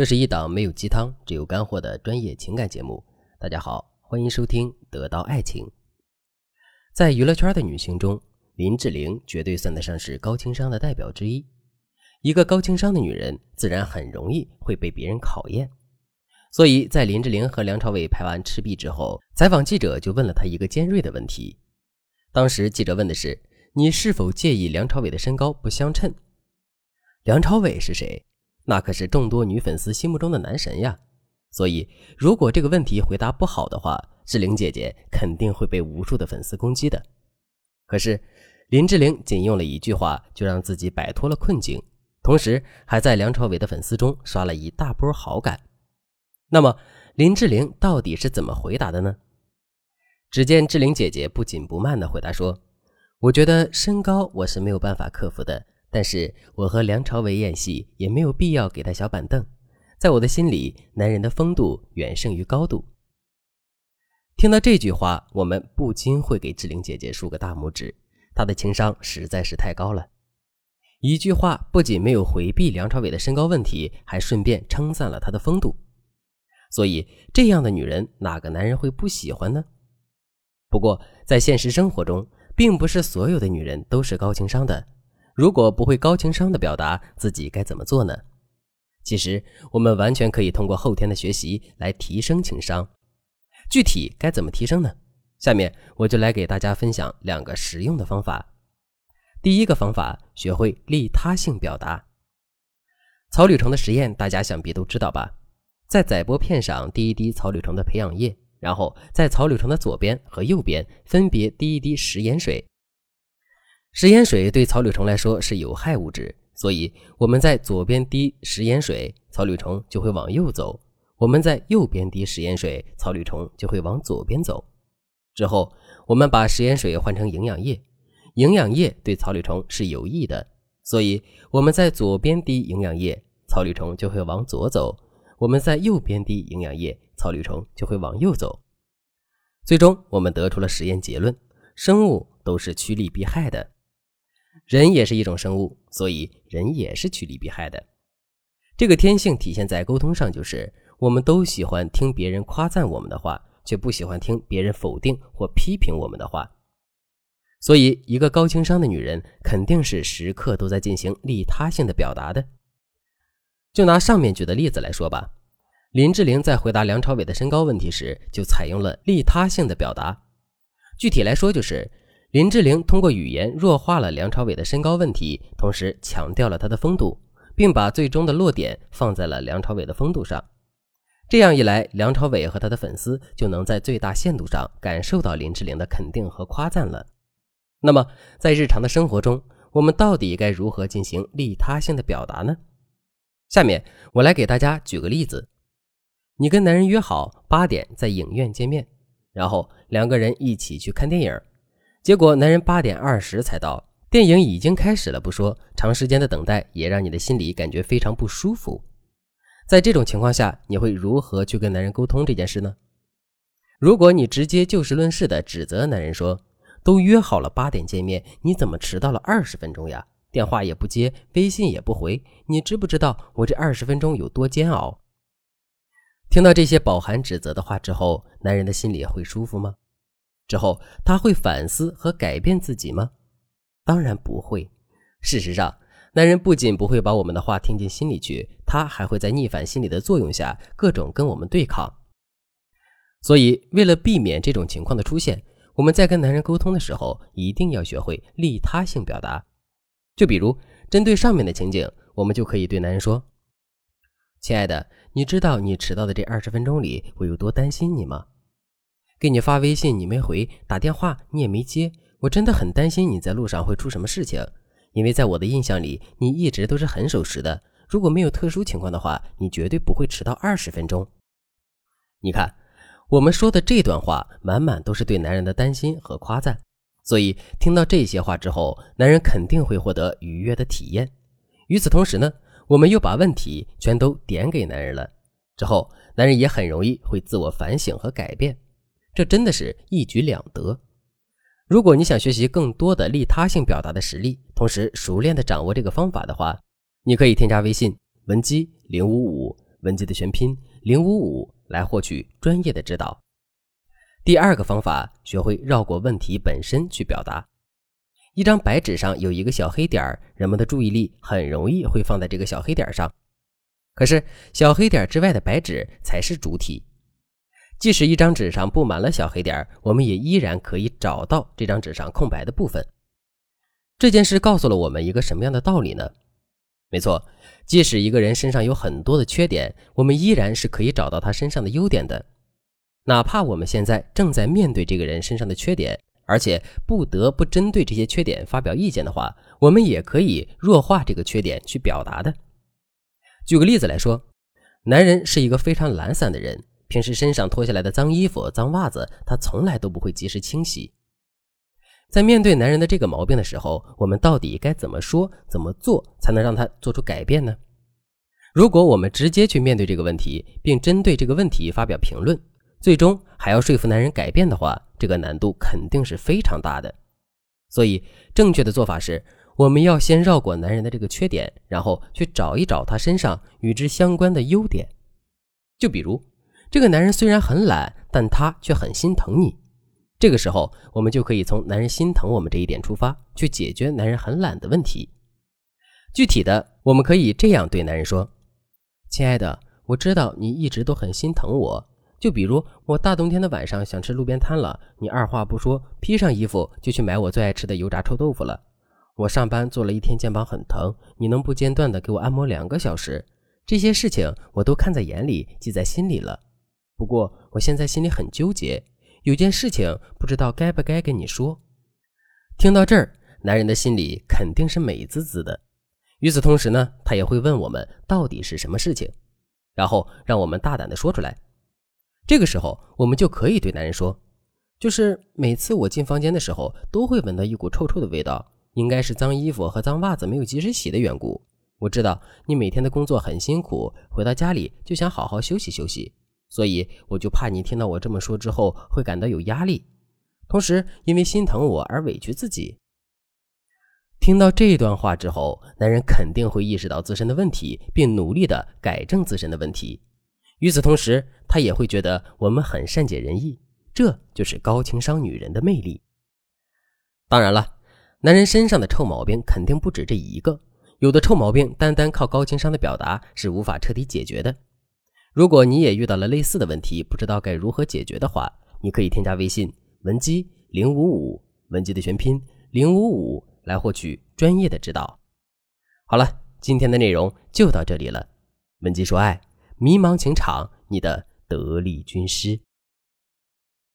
这是一档没有鸡汤，只有干货的专业情感节目。大家好，欢迎收听《得到爱情》。在娱乐圈的女星中，林志玲绝对算得上是高情商的代表之一。一个高情商的女人，自然很容易会被别人考验。所以在林志玲和梁朝伟拍完《赤壁》之后，采访记者就问了她一个尖锐的问题。当时记者问的是：“你是否介意梁朝伟的身高不相称？”梁朝伟是谁？那可是众多女粉丝心目中的男神呀。所以，如果这个问题回答不好的话，志玲姐姐肯定会被无数的粉丝攻击的。可是，林志玲仅用了一句话就让自己摆脱了困境，同时还在梁朝伟的粉丝中刷了一大波好感。那么，林志玲到底是怎么回答的呢？只见志玲姐姐不紧不慢地回答说：“我觉得身高我是没有办法克服的。”但是我和梁朝伟演戏也没有必要给他小板凳，在我的心里，男人的风度远胜于高度。听到这句话，我们不禁会给志玲姐姐竖个大拇指，她的情商实在是太高了。一句话不仅没有回避梁朝伟的身高问题，还顺便称赞了他的风度。所以，这样的女人，哪个男人会不喜欢呢？不过，在现实生活中，并不是所有的女人都是高情商的。如果不会高情商的表达自己该怎么做呢？其实我们完全可以通过后天的学习来提升情商。具体该怎么提升呢？下面我就来给大家分享两个实用的方法。第一个方法，学会利他性表达。草履虫的实验大家想必都知道吧？在载玻片上滴一滴草履虫的培养液，然后在草履虫的左边和右边分别滴一滴食盐水。食盐水对草履虫来说是有害物质，所以我们在左边滴食盐水，草履虫就会往右走；我们在右边滴食盐水，草履虫就会往左边走。之后，我们把食盐水换成营养液，营养液对草履虫是有益的，所以我们在左边滴营养液，草履虫就会往左走；我们在右边滴营养液，草履虫就会往右走。最终，我们得出了实验结论：生物都是趋利避害的。人也是一种生物，所以人也是趋利避害的。这个天性体现在沟通上，就是我们都喜欢听别人夸赞我们的话，却不喜欢听别人否定或批评我们的话。所以，一个高情商的女人肯定是时刻都在进行利他性的表达的。就拿上面举的例子来说吧，林志玲在回答梁朝伟的身高问题时，就采用了利他性的表达。具体来说，就是。林志玲通过语言弱化了梁朝伟的身高问题，同时强调了他的风度，并把最终的落点放在了梁朝伟的风度上。这样一来，梁朝伟和他的粉丝就能在最大限度上感受到林志玲的肯定和夸赞了。那么，在日常的生活中，我们到底该如何进行利他性的表达呢？下面我来给大家举个例子：你跟男人约好八点在影院见面，然后两个人一起去看电影。结果，男人八点二十才到，电影已经开始了不说，长时间的等待也让你的心里感觉非常不舒服。在这种情况下，你会如何去跟男人沟通这件事呢？如果你直接就事论事的指责男人说：“都约好了八点见面，你怎么迟到了二十分钟呀？电话也不接，微信也不回，你知不知道我这二十分钟有多煎熬？”听到这些饱含指责的话之后，男人的心里会舒服吗？之后他会反思和改变自己吗？当然不会。事实上，男人不仅不会把我们的话听进心里去，他还会在逆反心理的作用下各种跟我们对抗。所以，为了避免这种情况的出现，我们在跟男人沟通的时候，一定要学会利他性表达。就比如针对上面的情景，我们就可以对男人说：“亲爱的，你知道你迟到的这二十分钟里，我有多担心你吗？”给你发微信你没回，打电话你也没接，我真的很担心你在路上会出什么事情。因为在我的印象里，你一直都是很守时的。如果没有特殊情况的话，你绝对不会迟到二十分钟。你看，我们说的这段话满满都是对男人的担心和夸赞，所以听到这些话之后，男人肯定会获得愉悦的体验。与此同时呢，我们又把问题全都点给男人了，之后男人也很容易会自我反省和改变。这真的是一举两得。如果你想学习更多的利他性表达的实力，同时熟练的掌握这个方法的话，你可以添加微信文姬零五五，文姬的全拼零五五来获取专业的指导。第二个方法，学会绕过问题本身去表达。一张白纸上有一个小黑点儿，人们的注意力很容易会放在这个小黑点儿上。可是小黑点儿之外的白纸才是主体。即使一张纸上布满了小黑点，我们也依然可以找到这张纸上空白的部分。这件事告诉了我们一个什么样的道理呢？没错，即使一个人身上有很多的缺点，我们依然是可以找到他身上的优点的。哪怕我们现在正在面对这个人身上的缺点，而且不得不针对这些缺点发表意见的话，我们也可以弱化这个缺点去表达的。举个例子来说，男人是一个非常懒散的人，平时身上脱下来的脏衣服、脏袜子，他从来都不会及时清洗。在面对男人的这个毛病的时候，我们到底该怎么说、怎么做才能让他做出改变呢？如果我们直接去面对这个问题，并针对这个问题发表评论，最终还要说服男人改变的话，这个难度肯定是非常大的。所以，正确的做法是，我们要先绕过男人的这个缺点，然后去找一找他身上与之相关的优点。就比如，这个男人虽然很懒，但他却很心疼你。这个时候，我们就可以从男人心疼我们这一点出发，去解决男人很懒的问题。具体的，我们可以这样对男人说：“亲爱的，我知道你一直都很心疼我。”就比如我大冬天的晚上想吃路边摊了，你二话不说披上衣服就去买我最爱吃的油炸臭豆腐了。我上班做了一天，肩膀很疼，你能不间断的给我按摩两个小时？这些事情我都看在眼里，记在心里了。不过我现在心里很纠结，有件事情不知道该不该跟你说。听到这儿，男人的心里肯定是美滋滋的。与此同时呢，他也会问我们到底是什么事情，然后让我们大胆的说出来。这个时候，我们就可以对男人说：“就是每次我进房间的时候，都会闻到一股臭臭的味道，应该是脏衣服和脏袜子没有及时洗的缘故。我知道你每天的工作很辛苦，回到家里就想好好休息休息，所以我就怕你听到我这么说之后会感到有压力，同时因为心疼我而委屈自己。”听到这段话之后，男人肯定会意识到自身的问题，并努力的改正自身的问题。与此同时，他也会觉得我们很善解人意，这就是高情商女人的魅力。当然了，男人身上的臭毛病肯定不止这一个，有的臭毛病单单靠高情商的表达是无法彻底解决的。如果你也遇到了类似的问题，不知道该如何解决的话，你可以添加微信文姬零五五，文姬的全拼零五五，来获取专业的指导。好了，今天的内容就到这里了，文姬说爱。迷茫情场，你的得力军师。